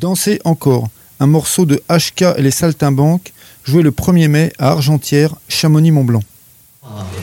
Danser encore, un morceau de HK et les Saltimbanques, joué le 1er mai à Argentière, Chamonix-Mont-Blanc. on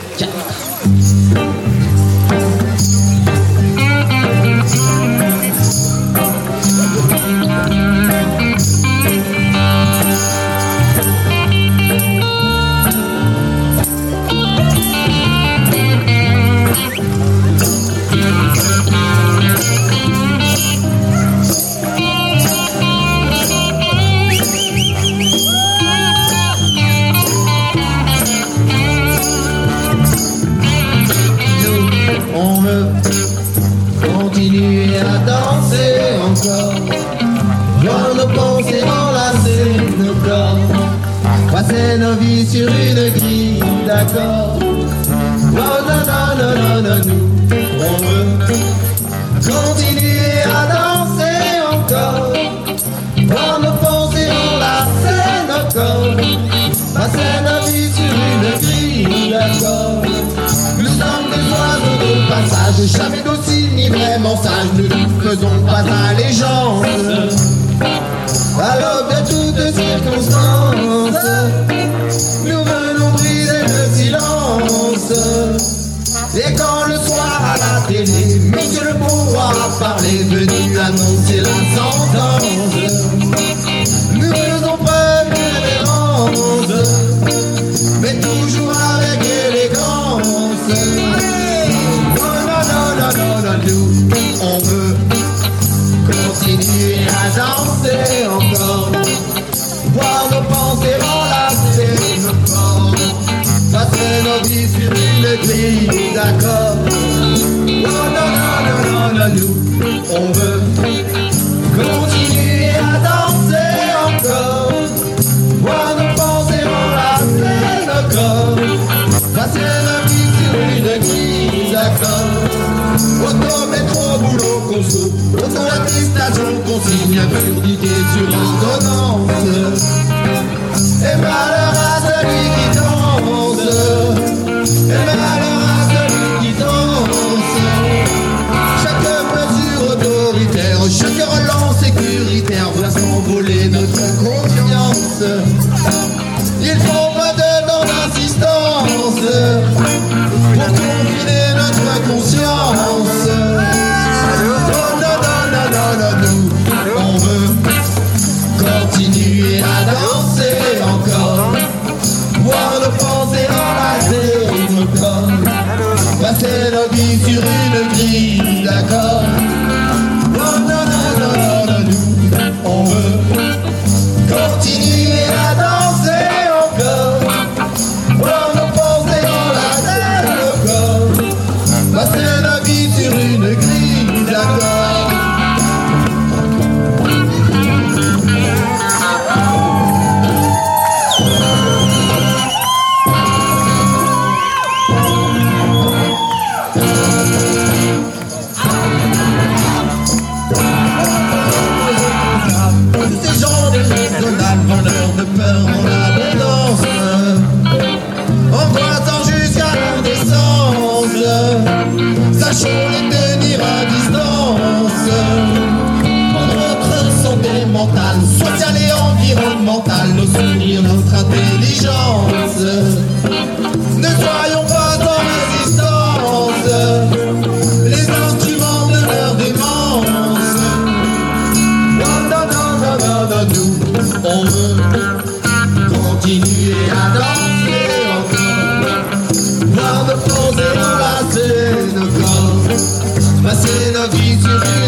Passer nos vies sur une grille d'accord. Non, non, non, non, non, nous, on veut continuer à danser encore. Voir nos pensées enlacer nos corps. Passer nos vies sur une grille d'accord. Nous sommes des oiseaux de passage, jamais dociles ni vraiment sages. Nous ne faisons pas allégeance à l'aube de toutes circonstances. Et quand le soir à la télé, Monsieur le pouvoir a parlé, venu annoncer la sentence. Nous faisons preuve de révérence mais toujours avec élégance. Non, non, non, non, non, nous, on veut continuer à danser encore, voir nos pensées corps, passer nos vies sur grille d'accord. Non, non, non, non, non, nous, on veut continuer à danser encore. Voir nos pensées enlacer nos corps Passer la vie sur une grille d'accord Auto, métro, boulot, conso Auto, attestation, consigne Publiqué sur ordonnance Et malheur à celui qui Sur une grille d'accord Sachons les tenir à distance. Pour notre santé mentale, sociale et environnementale Nos souvenirs, notre intelligence. Ne soyons pas en résistance Les instruments de leur démence nous, on veut Passer nos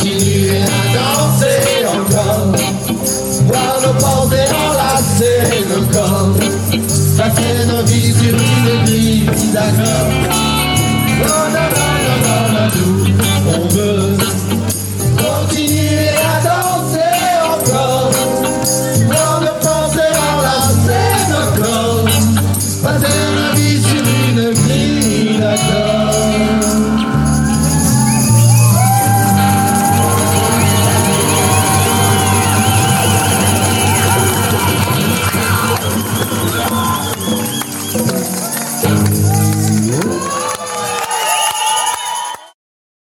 continuer à danser encore. Voir nos pensées enlacer nos corps. Passer nos vies sur une nuit d'accord. Non, non, non, non, non, nous, on veut continuer à danser encore. Voir nos pensées enlacer nos corps. Passer